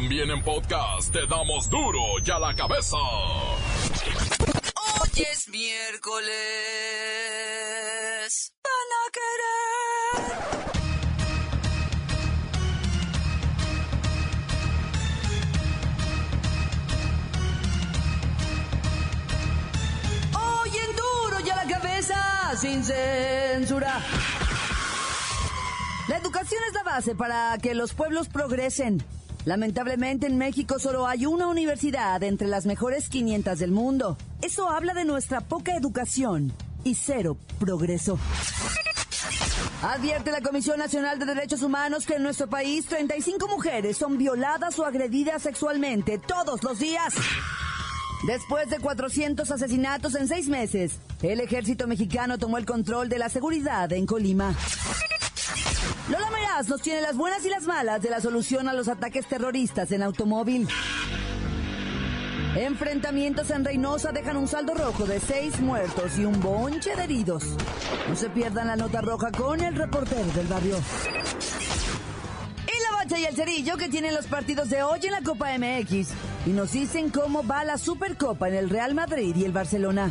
También en podcast te damos duro y a la cabeza. Hoy es miércoles. Van a querer. Hoy en duro y a la cabeza, sin censura. La educación es la base para que los pueblos progresen. Lamentablemente en México solo hay una universidad entre las mejores 500 del mundo. Eso habla de nuestra poca educación y cero progreso. Advierte la Comisión Nacional de Derechos Humanos que en nuestro país 35 mujeres son violadas o agredidas sexualmente todos los días. Después de 400 asesinatos en seis meses, el ejército mexicano tomó el control de la seguridad en Colima. Lola Meraz nos tiene las buenas y las malas de la solución a los ataques terroristas en automóvil. Enfrentamientos en Reynosa dejan un saldo rojo de seis muertos y un bonche de heridos. No se pierdan la nota roja con el reportero del barrio. Y la bacha y el cerillo que tienen los partidos de hoy en la Copa MX. Y nos dicen cómo va la Supercopa en el Real Madrid y el Barcelona.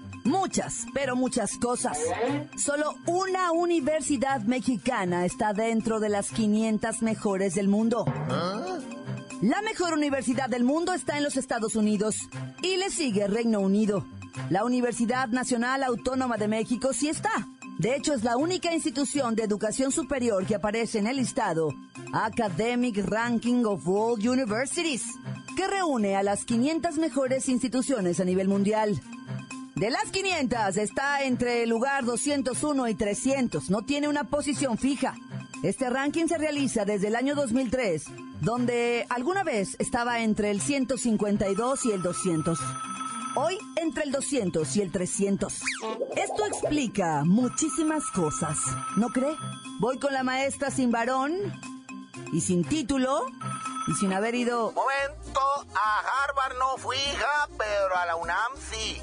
muchas, pero muchas cosas. Solo una universidad mexicana está dentro de las 500 mejores del mundo. La mejor universidad del mundo está en los Estados Unidos y le sigue Reino Unido. La Universidad Nacional Autónoma de México sí está. De hecho, es la única institución de educación superior que aparece en el listado Academic Ranking of World Universities, que reúne a las 500 mejores instituciones a nivel mundial. De las 500 está entre el lugar 201 y 300, no tiene una posición fija. Este ranking se realiza desde el año 2003, donde alguna vez estaba entre el 152 y el 200. Hoy entre el 200 y el 300. Esto explica muchísimas cosas, ¿no cree? Voy con la maestra sin varón y sin título y sin haber ido... Momento, a Harvard no fui, pero a la UNAM sí.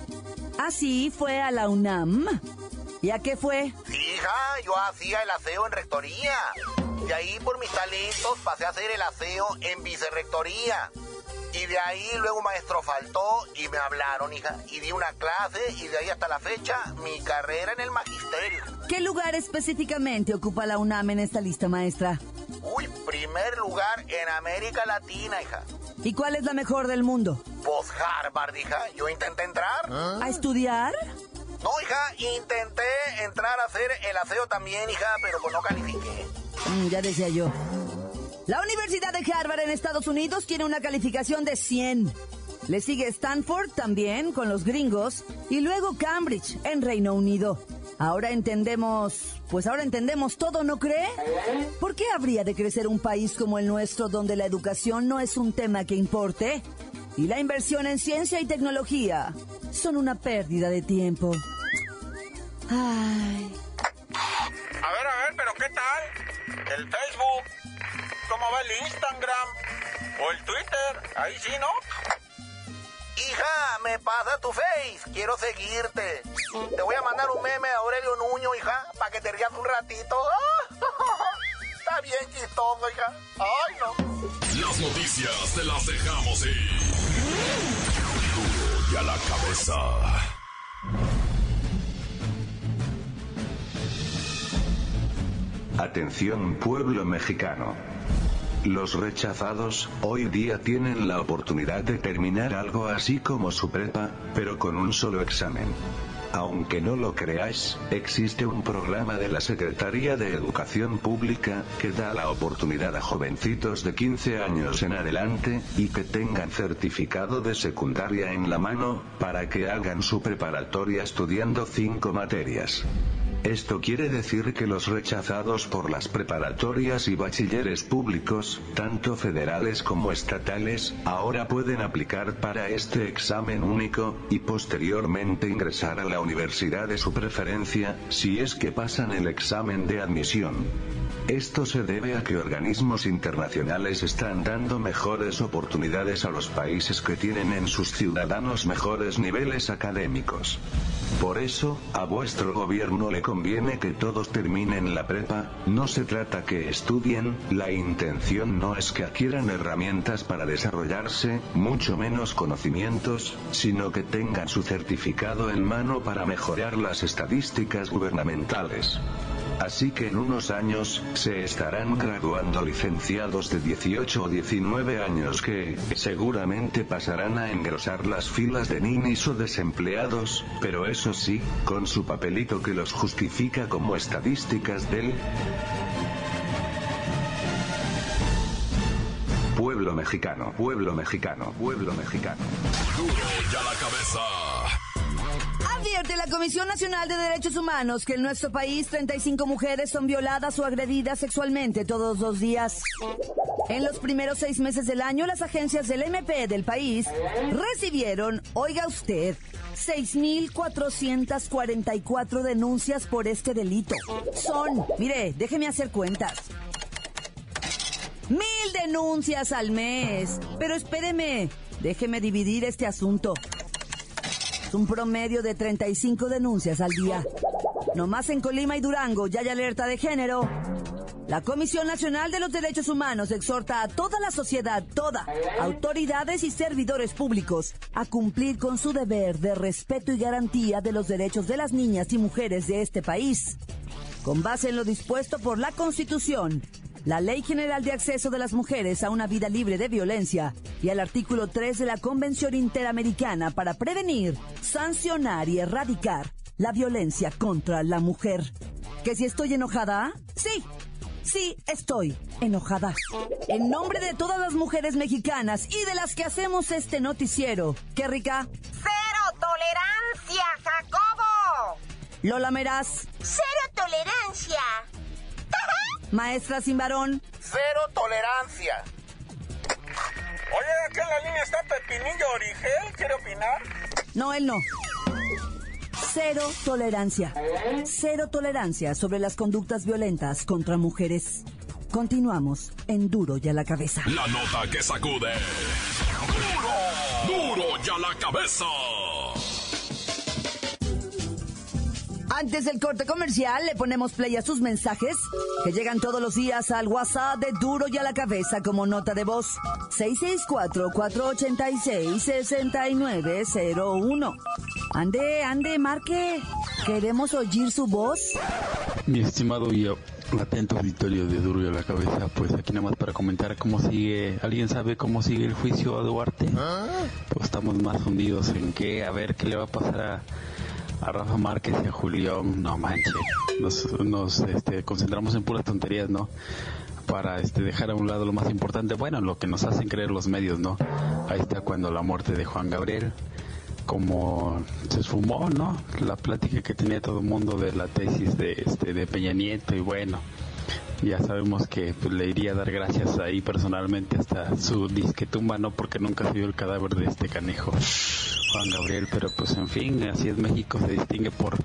Así fue a la UNAM. ¿Y a qué fue? Hija, yo hacía el aseo en rectoría. De ahí por mis talentos pasé a hacer el aseo en vicerrectoría. Y de ahí luego un maestro faltó y me hablaron, hija. Y di una clase y de ahí hasta la fecha mi carrera en el magisterio. ¿Qué lugar específicamente ocupa la UNAM en esta lista, maestra? Uy, primer lugar en América Latina, hija. ¿Y cuál es la mejor del mundo? Pues Harvard, hija. Yo intenté entrar. ¿A estudiar? No, hija, intenté entrar a hacer el aseo también, hija, pero pues no califiqué. Mm, ya decía yo. La Universidad de Harvard en Estados Unidos tiene una calificación de 100. Le sigue Stanford también con los gringos y luego Cambridge en Reino Unido. Ahora entendemos, pues ahora entendemos todo, ¿no cree? ¿Por qué habría de crecer un país como el nuestro donde la educación no es un tema que importe? Y la inversión en ciencia y tecnología son una pérdida de tiempo. Ay. A ver, a ver, pero ¿qué tal? El Facebook, ¿cómo va el Instagram? ¿O el Twitter? Ahí sí, ¿no? Hija, me pasa tu face, quiero seguirte. Te voy a mandar un meme de Aurelio Nuño, hija, para que te rías un ratito. Está bien chistoso, hija. Ay, no. Las noticias te las dejamos ir. Duro y a la cabeza. Atención pueblo mexicano. Los rechazados, hoy día tienen la oportunidad de terminar algo así como su prepa, pero con un solo examen. Aunque no lo creáis, existe un programa de la Secretaría de Educación Pública, que da la oportunidad a jovencitos de 15 años en adelante, y que tengan certificado de secundaria en la mano, para que hagan su preparatoria estudiando 5 materias. Esto quiere decir que los rechazados por las preparatorias y bachilleres públicos, tanto federales como estatales, ahora pueden aplicar para este examen único, y posteriormente ingresar a la universidad de su preferencia, si es que pasan el examen de admisión. Esto se debe a que organismos internacionales están dando mejores oportunidades a los países que tienen en sus ciudadanos mejores niveles académicos. Por eso, a vuestro gobierno le conviene que todos terminen la prepa, no se trata que estudien, la intención no es que adquieran herramientas para desarrollarse, mucho menos conocimientos, sino que tengan su certificado en mano para mejorar las estadísticas gubernamentales. Así que en unos años, se estarán graduando licenciados de 18 o 19 años que, seguramente pasarán a engrosar las filas de ninis o desempleados, pero eso sí, con su papelito que los justifica como estadísticas del pueblo mexicano, pueblo mexicano, pueblo mexicano. Advierte la Comisión Nacional de Derechos Humanos que en nuestro país 35 mujeres son violadas o agredidas sexualmente todos los días. En los primeros seis meses del año, las agencias del MP del país recibieron, oiga usted, 6.444 denuncias por este delito. Son, mire, déjeme hacer cuentas. Mil denuncias al mes. Pero espéreme, déjeme dividir este asunto. Un promedio de 35 denuncias al día. Nomás en Colima y Durango ya hay alerta de género. La Comisión Nacional de los Derechos Humanos exhorta a toda la sociedad, toda, autoridades y servidores públicos, a cumplir con su deber de respeto y garantía de los derechos de las niñas y mujeres de este país. Con base en lo dispuesto por la Constitución, la Ley General de Acceso de las Mujeres a una Vida Libre de Violencia y el artículo 3 de la Convención Interamericana para prevenir, sancionar y erradicar la violencia contra la mujer. ¿Que si estoy enojada? Sí, sí estoy enojada. En nombre de todas las mujeres mexicanas y de las que hacemos este noticiero, ¿qué rica? ¡Cero tolerancia, Jacobo! Lola Meraz, ¡Cero tolerancia! Maestra sin varón, Cero tolerancia. Oye, aquí en la línea está Pepinillo Origel, ¿quiere opinar? no, él no. Cero tolerancia. Cero tolerancia sobre las conductas violentas contra mujeres. Continuamos en Duro y a la cabeza. La nota que sacude. Duro, duro ya la cabeza. Antes del corte comercial, le ponemos play a sus mensajes que llegan todos los días al WhatsApp de Duro y a la cabeza como nota de voz 664-486-6901. Ande, ande, marque. Queremos oír su voz. Mi estimado y atento auditorio de Duro y a la Cabeza, pues aquí nada más para comentar cómo sigue, ¿alguien sabe cómo sigue el juicio a Duarte? Pues estamos más hundidos en qué, a ver qué le va a pasar a, a Rafa Márquez y a Julián, no manches, nos, nos este, concentramos en puras tonterías, ¿no? Para este, dejar a un lado lo más importante, bueno, lo que nos hacen creer los medios, ¿no? Ahí está cuando la muerte de Juan Gabriel, como se esfumó, ¿no? La plática que tenía todo el mundo de la tesis de, este, de Peña Nieto y bueno, ya sabemos que pues, le iría a dar gracias ahí personalmente hasta su disque tumba, ¿no? Porque nunca se vio el cadáver de este canejo. Juan Gabriel, pero pues en fin, así es México, se distingue por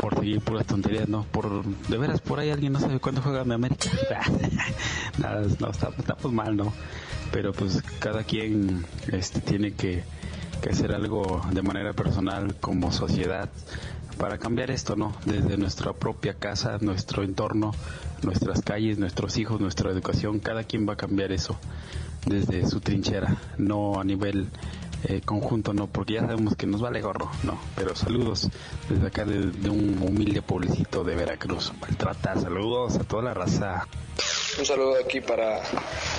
por seguir puras tonterías, ¿no? Por, de veras, por ahí alguien no sabe cuándo juega mi América. Nada, no, estamos, estamos mal, ¿no? Pero pues cada quien este, tiene que, que hacer algo de manera personal como sociedad para cambiar esto, ¿no? Desde nuestra propia casa, nuestro entorno, nuestras calles, nuestros hijos, nuestra educación, cada quien va a cambiar eso desde su trinchera, no a nivel eh, conjunto, no, porque ya sabemos que nos vale gorro, no. Pero saludos desde acá de, un humilde pueblecito de Veracruz. Maltrata, saludos a toda la raza. Un saludo aquí para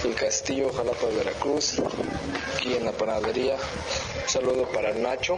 el Castillo, Jalapa de Veracruz, aquí en la panadería. Un saludo para Nacho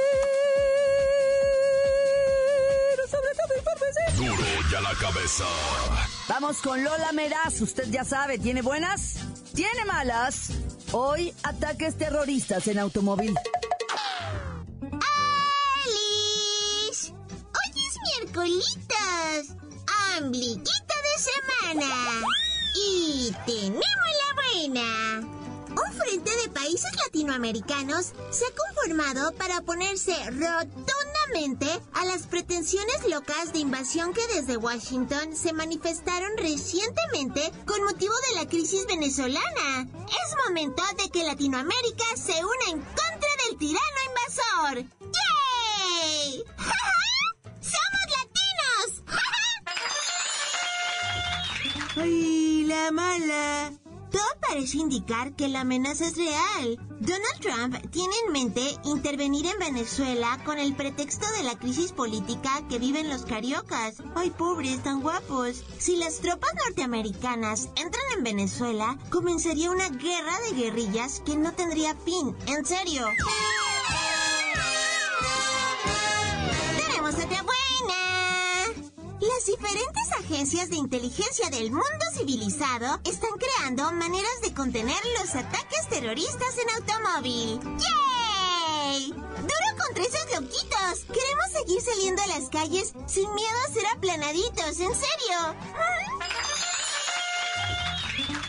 a la cabeza. Vamos con Lola Meraz. Usted ya sabe, ¿tiene buenas? ¿Tiene malas? Hoy, ataques terroristas en automóvil. ¡Alice! Hoy es miércolitos. Ombliguito de semana. Y tenemos la buena. Un frente de países latinoamericanos se ha conformado para oponerse a las pretensiones locas de invasión que desde Washington se manifestaron recientemente con motivo de la crisis venezolana. Es momento de que Latinoamérica se una en contra del tirano invasor. ¡Yay! ¡Somos latinos! ¡Ay, la mala! Todo parece indicar que la amenaza es real. Donald Trump tiene en mente intervenir en Venezuela con el pretexto de la crisis política que viven los cariocas. Ay, pobres, tan guapos. Si las tropas norteamericanas entran en Venezuela, comenzaría una guerra de guerrillas que no tendría fin. En serio. Tenemos otra buena. Las diferentes agencias de inteligencia del mundo civilizado están creando maneras de contener los ataques terroristas en automóvil. ¡Yay! ¡Duro contra esos loquitos! Queremos seguir saliendo a las calles sin miedo a ser aplanaditos, en serio.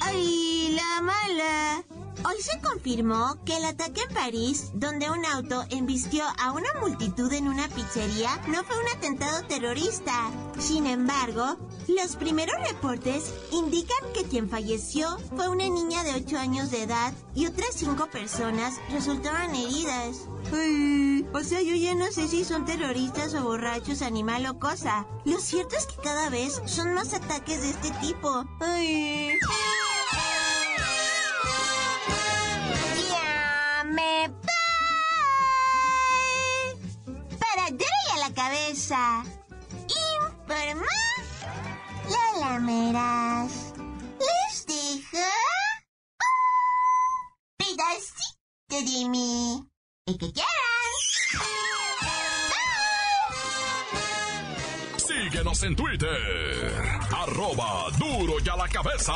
¡Ay, la mala! Hoy se confirmó que el ataque en París, donde un auto embistió a una multitud en una pizzería, no fue un atentado terrorista. Sin embargo, los primeros reportes indican que quien falleció fue una niña de 8 años de edad y otras 5 personas resultaron heridas. Ay, o sea, yo ya no sé si son terroristas o borrachos, animal o cosa. Lo cierto es que cada vez son más ataques de este tipo. Ay. Ya me voy. Para y a la cabeza. Meras. Les un pedacito de mí. El que quieran. Síguenos en Twitter. Arroba duro y a la cabeza.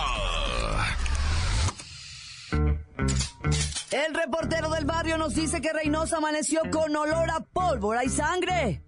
El reportero del barrio nos dice que Reynosa amaneció con olor a pólvora y sangre.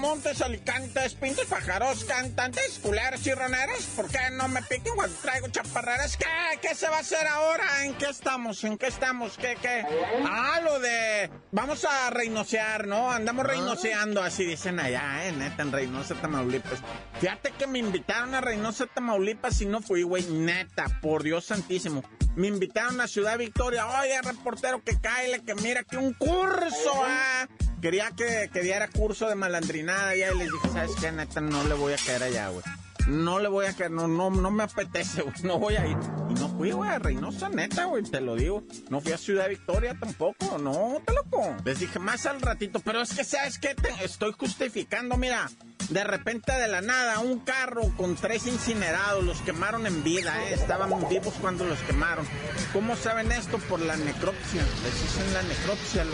Montes, alicantes, pintos pájaros, cantantes, culeros y roneros. ¿Por qué no me piquen cuando traigo chaparreras? ¿Qué? ¿Qué se va a hacer ahora? ¿En qué estamos? ¿En qué estamos? ¿Qué, qué? Ah, lo de... Vamos a reinocear, ¿no? Andamos reinoceando, así dicen allá, ¿eh? Neta, en Reynosa, Tamaulipas. Fíjate que me invitaron a Reynosa, Tamaulipas y no fui, güey. Neta, por Dios santísimo. Me invitaron a Ciudad Victoria. Oye, reportero, que cáele, que mira que un curso, ah. Quería que, que diera curso de malandrinada y les dije, ¿sabes qué? Neta, no le voy a caer allá, güey. No le voy a caer, no, no, no me apetece, güey. No voy a ir. Y no fui, güey, a Reynosa, neta, güey, te lo digo. No fui a Ciudad Victoria tampoco, no, te loco. Les dije más al ratito, pero es que, ¿sabes qué? Estoy justificando, mira. De repente, de la nada, un carro con tres incinerados, los quemaron en vida, ¿eh? Estaban vivos cuando los quemaron. ¿Cómo saben esto? Por la necropsia. Les dicen la necropsia.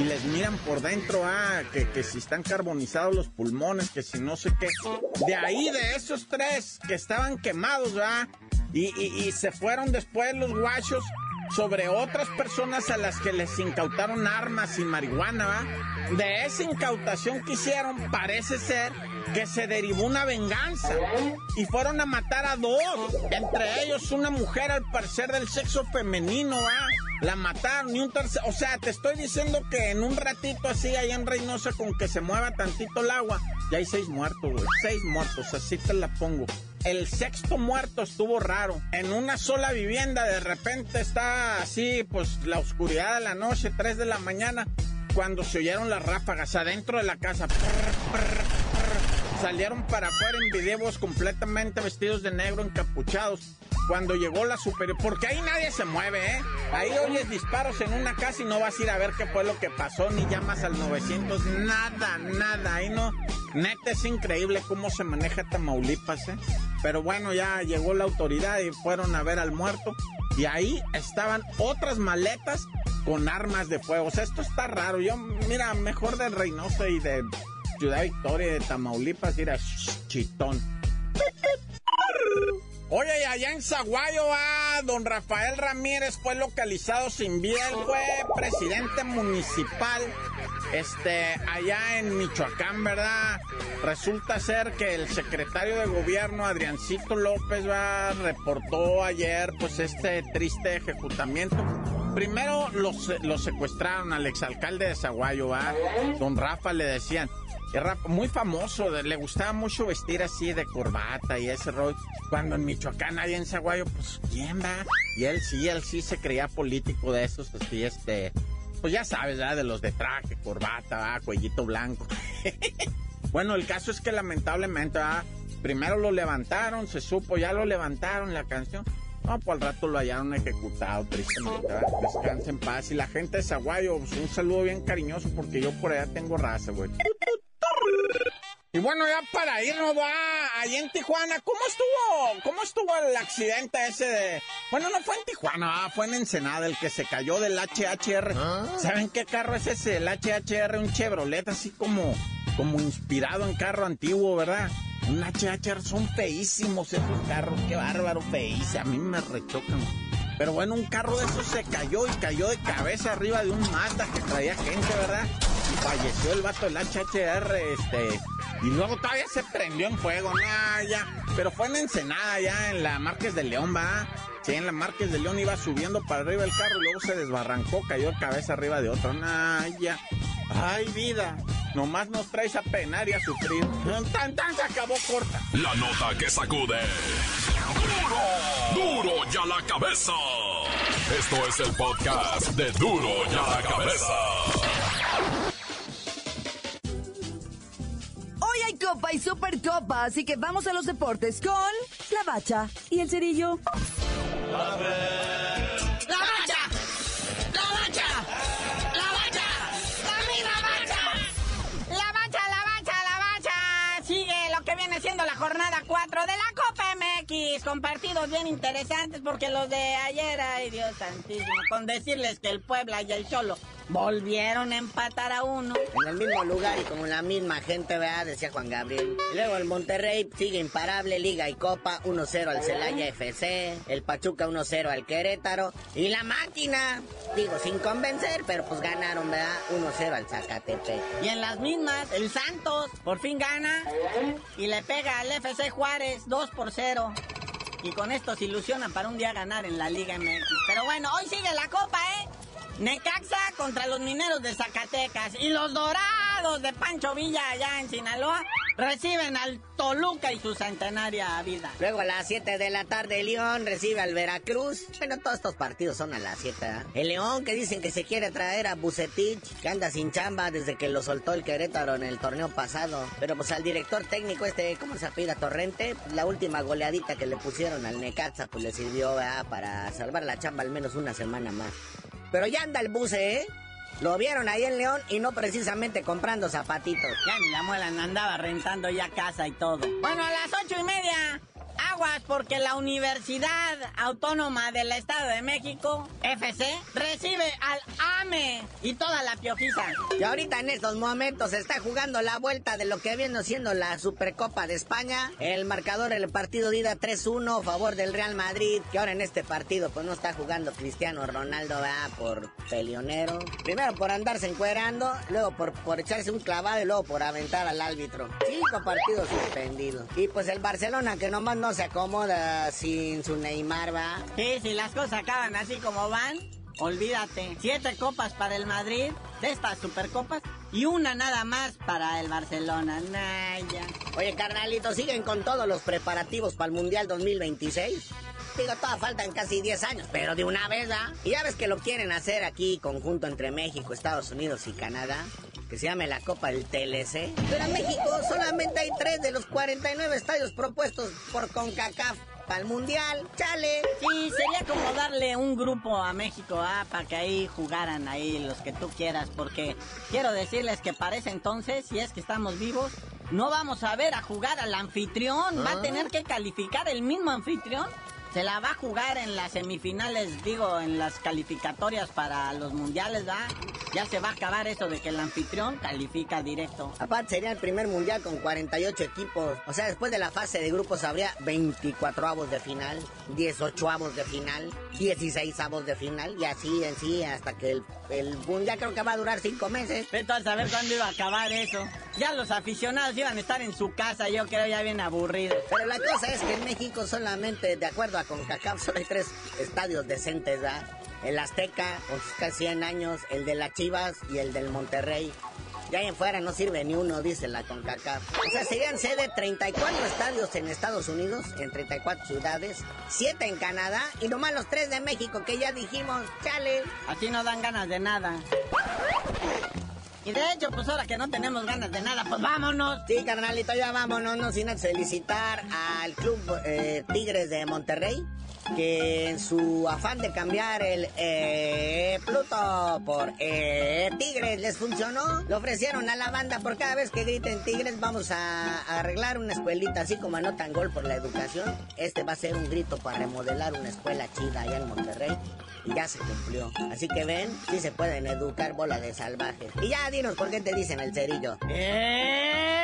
Y les miran por dentro, ah, que, que si están carbonizados los pulmones, que si no sé qué. De ahí, de esos tres que estaban quemados, ¿ah? Y, se fueron después los guachos sobre otras personas a las que les incautaron armas y marihuana, ¿va? De esa incautación que hicieron, parece ser que se derivó una venganza y fueron a matar a dos, entre ellos una mujer al parecer del sexo femenino, ¿va? La mataron y un tercer, o sea, te estoy diciendo que en un ratito así allá en Reynosa con que se mueva tantito el agua, ya hay seis muertos, güey, seis muertos, así te la pongo. el sexto muerto estuvo raro. En una sola vivienda de repente está así, pues la oscuridad de la noche, 3 de la mañana, cuando se oyeron las ráfagas adentro de la casa. Salieron para afuera en videos completamente vestidos de negro, encapuchados cuando llegó la superior, porque ahí nadie se mueve, ¿eh? Ahí oyes disparos en una casa y no vas a ir a ver qué fue lo que pasó, ni llamas al 900, nada, nada, ahí no. Neta, es increíble cómo se maneja Tamaulipas, ¿eh? Pero bueno, ya llegó la autoridad y fueron a ver al muerto. Y ahí estaban otras maletas con armas de fuego. O sea, esto está raro. Yo, mira, mejor de Reynosa y de Ciudad Victoria, de Tamaulipas, ir a chitón. Oye, allá en Zaguayo, ah, don Rafael Ramírez fue localizado sin vida. Fue presidente municipal, este, allá en Michoacán, ¿verdad? Resulta ser que el secretario de gobierno, Adriancito López, va, reportó ayer, pues, este triste ejecutamiento. Primero los, secuestraron al exalcalde de Zaguayo, ¿va? Don Rafa le decían, muy famoso, le gustaba mucho vestir así de corbata y ese rollo. Cuando en Michoacán, nadie en Zaguayo, pues ¿quién va? Y él sí, él sí se creía político de esos, así este, pues ya sabes, ¿verdad? De los de traje, corbata, cuellito blanco. bueno, el caso es que lamentablemente, primero lo levantaron, se supo, ya lo levantaron la canción. No, pues al rato lo hallaron ejecutado, tristemente. Descansa en paz. Y la gente de Zaguayo, pues, un saludo bien cariñoso porque yo por allá tengo raza, güey. Y bueno, ya para irnos, va, ahí en Tijuana, ¿cómo estuvo, cómo estuvo el accidente ese de... Bueno, no fue en Tijuana, fue en Ensenada, el que se cayó del HHR. ¿Ah? ¿Saben qué carro es ese? El HHR, un Chevrolet así como, como inspirado en carro antiguo, ¿verdad? Un HHR, son feísimos esos carros, qué bárbaro, feísimos, a mí me rechocan. Pero bueno, un carro de esos se cayó y cayó de cabeza arriba de un Mazda que traía gente, ¿verdad? Y falleció el vato del HHR, este... Y luego todavía se prendió en fuego, ¿no? ya. Pero fue en Ensenada, ya en la Márquez de León, ¿va? Sí, en la Márquez de León iba subiendo para arriba el carro y luego se desbarrancó, cayó cabeza arriba de otro. Nah, ya. Ay, vida. Nomás nos traes a penar y a sufrir. Tan, tan, se acabó corta. La nota que sacude. ¡Duro! ¡Duro ya la cabeza! Esto es el podcast de Duro ya la cabeza. Supercopa, así que vamos a los deportes con la bacha y el cerillo. ¡La bacha! ¡La bacha! ¡La bacha! ¡La misma bacha! ¡La bacha, la bacha, la bacha! Sigue lo que viene siendo la jornada 4 de la Copa MX, con partidos bien interesantes, porque los de ayer, ay Dios santísimo, con decirles que el Puebla y el Cholo volvieron a empatar a uno. En el mismo lugar y con la misma gente, ¿verdad? Decía Juan Gabriel. Luego el Monterrey sigue imparable, Liga y Copa, 1-0 al Celaya FC, el Pachuca 1-0 al Querétaro, y la máquina, digo, sin convencer, pero pues ganaron, ¿verdad? 1-0 al Zacatepec. Y en las mismas, el Santos por fin gana y le pega al FC Juárez 2 por 0. Y con esto se ilusionan para un día ganar en la Liga MX. Pero bueno, hoy sigue la copa, ¿eh? Necaxa contra los mineros de Zacatecas y los dorados de Pancho Villa allá en Sinaloa reciben al Toluca y su centenaria vida. Luego a las 7 de la tarde León recibe al Veracruz. Bueno, todos estos partidos son a las 7. ¿eh? El León que dicen que se quiere traer a Bucetich, que anda sin chamba desde que lo soltó el Querétaro en el torneo pasado. Pero pues al director técnico este, ¿cómo se apida Torrente? La última goleadita que le pusieron al Necaxa pues le sirvió para salvar la chamba al menos una semana más. Pero ya anda el buce, ¿eh? Lo vieron ahí en León y no precisamente comprando zapatitos. Ya ni la muela andaba rentando ya casa y todo. Bueno, a las ocho y media Aguas porque la Universidad Autónoma del Estado de México, FC, recibe al AME y toda la piojiza. Y ahorita en estos momentos se está jugando la vuelta de lo que viene siendo la Supercopa de España. El marcador, el partido de ida 3-1 a favor del Real Madrid, que ahora en este partido pues no está jugando Cristiano Ronaldo, por pelionero. Primero por andarse encuerando, luego por, por echarse un clavado y luego por aventar al árbitro. Cinco partidos suspendidos. Y pues el Barcelona que nomás no se acomoda sin su Neymar, va. Sí, si las cosas acaban así como van, olvídate. Siete copas para el Madrid, de estas supercopas, y una nada más para el Barcelona. Naya. Oye, carnalito, siguen con todos los preparativos para el Mundial 2026. Digo, toda faltan casi 10 años, pero de una vez, ¿ah? Y ya ves que lo quieren hacer aquí, conjunto entre México, Estados Unidos y Canadá, que se llame la Copa del TLC. Pero en México solamente hay 3 de los 49 estadios propuestos por CONCACAF para el Mundial, chale. Sí, sería como darle un grupo a México, ah, para que ahí jugaran ahí los que tú quieras, porque quiero decirles que para ese entonces, si es que estamos vivos, no vamos a ver a jugar al anfitrión, va a tener que calificar el mismo anfitrión se la va a jugar en las semifinales, digo, en las calificatorias para los mundiales, ¿va? Ya se va a acabar eso de que el anfitrión califica directo. Aparte, sería el primer mundial con 48 equipos. O sea, después de la fase de grupos habría 24 avos de final, 18 avos de final, 16 avos de final, y así en sí, hasta que el, el mundial creo que va a durar 5 meses. Pero a saber cuándo iba a acabar eso. Ya los aficionados iban a estar en su casa, yo creo ya bien aburridos. Pero la cosa es que en México solamente, de acuerdo a con CACAF solo hay tres estadios decentes, ¿verdad? El Azteca, con sus casi 100 años, el de las Chivas y el del Monterrey. Ya en fuera no sirve ni uno, dice la CONCACAF. O sea, serían sede 34 estadios en Estados Unidos, en 34 ciudades, 7 en Canadá y nomás los 3 de México que ya dijimos, chale. Aquí no dan ganas de nada. Y de hecho, pues ahora que no tenemos ganas de nada, pues vámonos. Sí, carnalito, ya vámonos, no sin felicitar al Club eh, Tigres de Monterrey, que en su afán de cambiar el eh, Pluto por eh, Tigres les funcionó. Lo ofrecieron a la banda por cada vez que griten Tigres vamos a, arreglar una escuelita, así como anotan gol por la educación. Este va a ser un grito para remodelar una escuela chida allá en Monterrey y ya se cumplió. Así que ven, sí se pueden educar bola de salvajes. Y ya dinos por qué te dicen el cerillo. ¡Eh!